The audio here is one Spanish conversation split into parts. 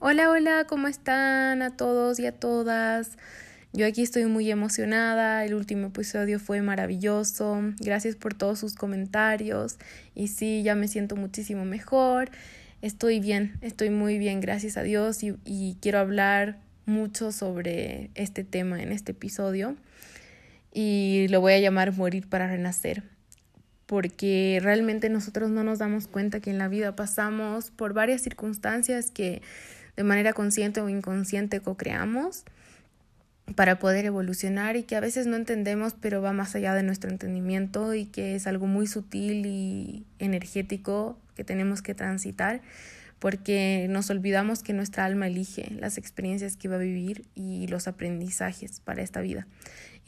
Hola, hola, ¿cómo están a todos y a todas? Yo aquí estoy muy emocionada, el último episodio fue maravilloso, gracias por todos sus comentarios y sí, ya me siento muchísimo mejor, estoy bien, estoy muy bien, gracias a Dios y, y quiero hablar mucho sobre este tema en este episodio y lo voy a llamar Morir para Renacer porque realmente nosotros no nos damos cuenta que en la vida pasamos por varias circunstancias que de manera consciente o inconsciente co-creamos para poder evolucionar y que a veces no entendemos, pero va más allá de nuestro entendimiento y que es algo muy sutil y energético que tenemos que transitar porque nos olvidamos que nuestra alma elige las experiencias que va a vivir y los aprendizajes para esta vida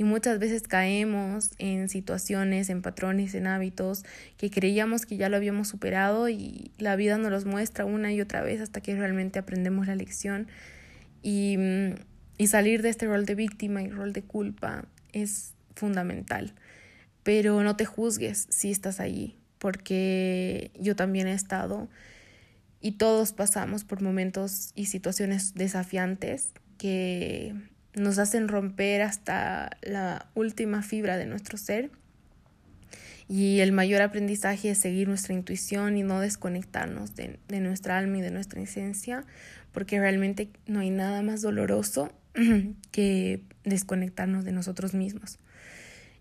y muchas veces caemos en situaciones, en patrones, en hábitos que creíamos que ya lo habíamos superado y la vida nos los muestra una y otra vez hasta que realmente aprendemos la lección y, y salir de este rol de víctima y rol de culpa es fundamental. Pero no te juzgues si estás allí, porque yo también he estado y todos pasamos por momentos y situaciones desafiantes que nos hacen romper hasta la última fibra de nuestro ser. Y el mayor aprendizaje es seguir nuestra intuición y no desconectarnos de, de, nuestra alma y de nuestra esencia, porque realmente no hay nada más doloroso que desconectarnos de nosotros mismos.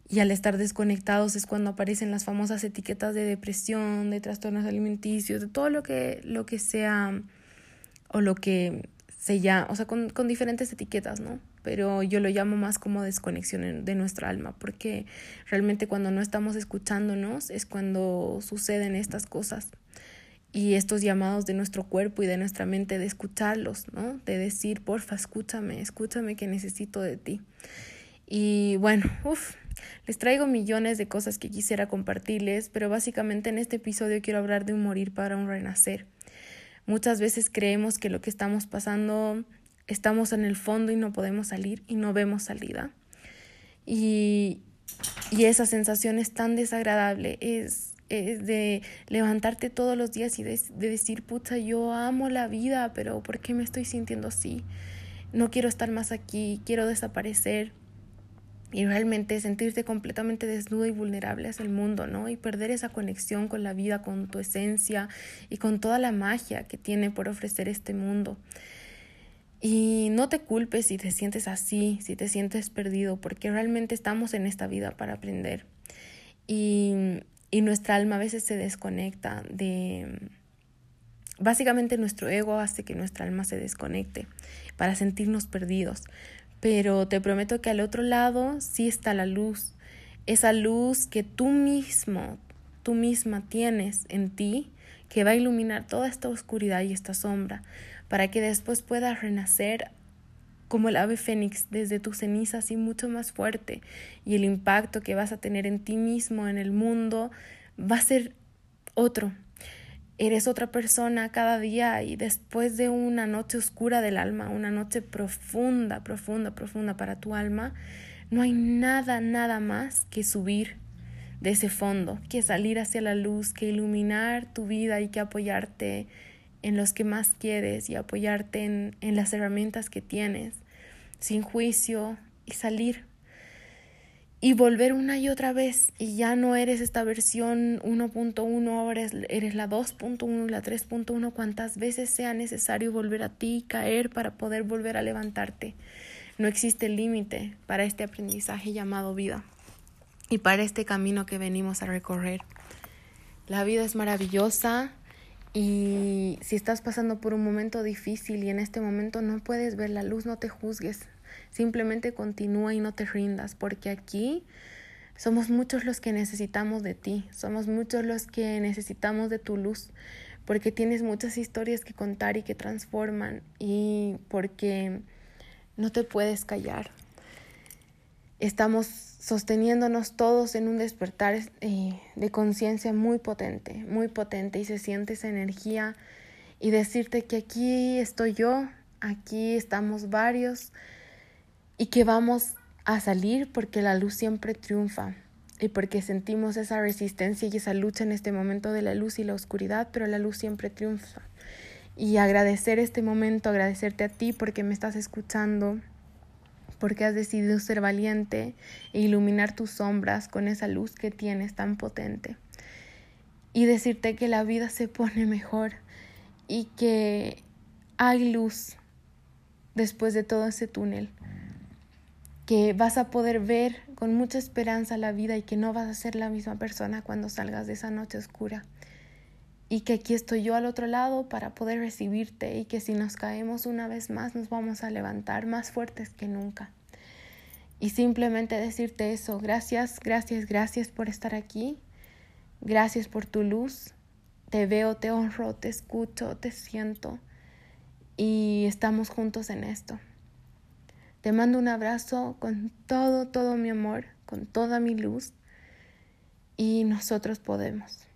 Y al estar desconectados es cuando aparecen las famosas etiquetas de depresión, de trastornos alimenticios, de todo lo que, lo que sea o lo que se llama, o sea, con, con diferentes etiquetas, ¿no? pero yo lo llamo más como desconexión de nuestra alma, porque realmente cuando no estamos escuchándonos es cuando suceden estas cosas y estos llamados de nuestro cuerpo y de nuestra mente de escucharlos, ¿no? De decir, porfa, escúchame, escúchame que necesito de ti. Y bueno, uff, les traigo millones de cosas que quisiera compartirles, pero básicamente en este episodio quiero hablar de un morir para un renacer. Muchas veces creemos que lo que estamos pasando estamos en el fondo y no podemos salir y no vemos salida. Y, y esa sensación es tan desagradable, es, es de levantarte todos los días y de, de decir, puta, yo amo la vida, pero ¿por qué me estoy sintiendo así? No quiero estar más aquí, quiero desaparecer y realmente sentirte completamente desnudo y vulnerable hacia el mundo, ¿no? Y perder esa conexión con la vida, con tu esencia y con toda la magia que tiene por ofrecer este mundo. Y no te culpes si te sientes así, si te sientes perdido, porque realmente estamos en esta vida para aprender. Y, y nuestra alma a veces se desconecta de... Básicamente nuestro ego hace que nuestra alma se desconecte para sentirnos perdidos. Pero te prometo que al otro lado sí está la luz. Esa luz que tú mismo, tú misma tienes en ti, que va a iluminar toda esta oscuridad y esta sombra para que después puedas renacer como el ave fénix desde tus cenizas y mucho más fuerte y el impacto que vas a tener en ti mismo, en el mundo, va a ser otro. Eres otra persona cada día y después de una noche oscura del alma, una noche profunda, profunda, profunda para tu alma, no hay nada, nada más que subir de ese fondo, que salir hacia la luz, que iluminar tu vida y que apoyarte en los que más quieres y apoyarte en, en las herramientas que tienes, sin juicio y salir y volver una y otra vez y ya no eres esta versión 1.1, ahora eres la 2.1, la 3.1, cuantas veces sea necesario volver a ti, caer para poder volver a levantarte. No existe límite para este aprendizaje llamado vida y para este camino que venimos a recorrer. La vida es maravillosa, y si estás pasando por un momento difícil y en este momento no puedes ver la luz, no te juzgues. Simplemente continúa y no te rindas, porque aquí somos muchos los que necesitamos de ti, somos muchos los que necesitamos de tu luz, porque tienes muchas historias que contar y que transforman y porque no te puedes callar. Estamos sosteniéndonos todos en un despertar eh, de conciencia muy potente, muy potente y se siente esa energía y decirte que aquí estoy yo, aquí estamos varios y que vamos a salir porque la luz siempre triunfa y porque sentimos esa resistencia y esa lucha en este momento de la luz y la oscuridad, pero la luz siempre triunfa. Y agradecer este momento, agradecerte a ti porque me estás escuchando, porque has decidido ser valiente e iluminar tus sombras con esa luz que tienes tan potente. Y decirte que la vida se pone mejor y que hay luz después de todo ese túnel que vas a poder ver con mucha esperanza la vida y que no vas a ser la misma persona cuando salgas de esa noche oscura. Y que aquí estoy yo al otro lado para poder recibirte y que si nos caemos una vez más nos vamos a levantar más fuertes que nunca. Y simplemente decirte eso, gracias, gracias, gracias por estar aquí, gracias por tu luz, te veo, te honro, te escucho, te siento y estamos juntos en esto. Te mando un abrazo con todo, todo mi amor, con toda mi luz y nosotros podemos.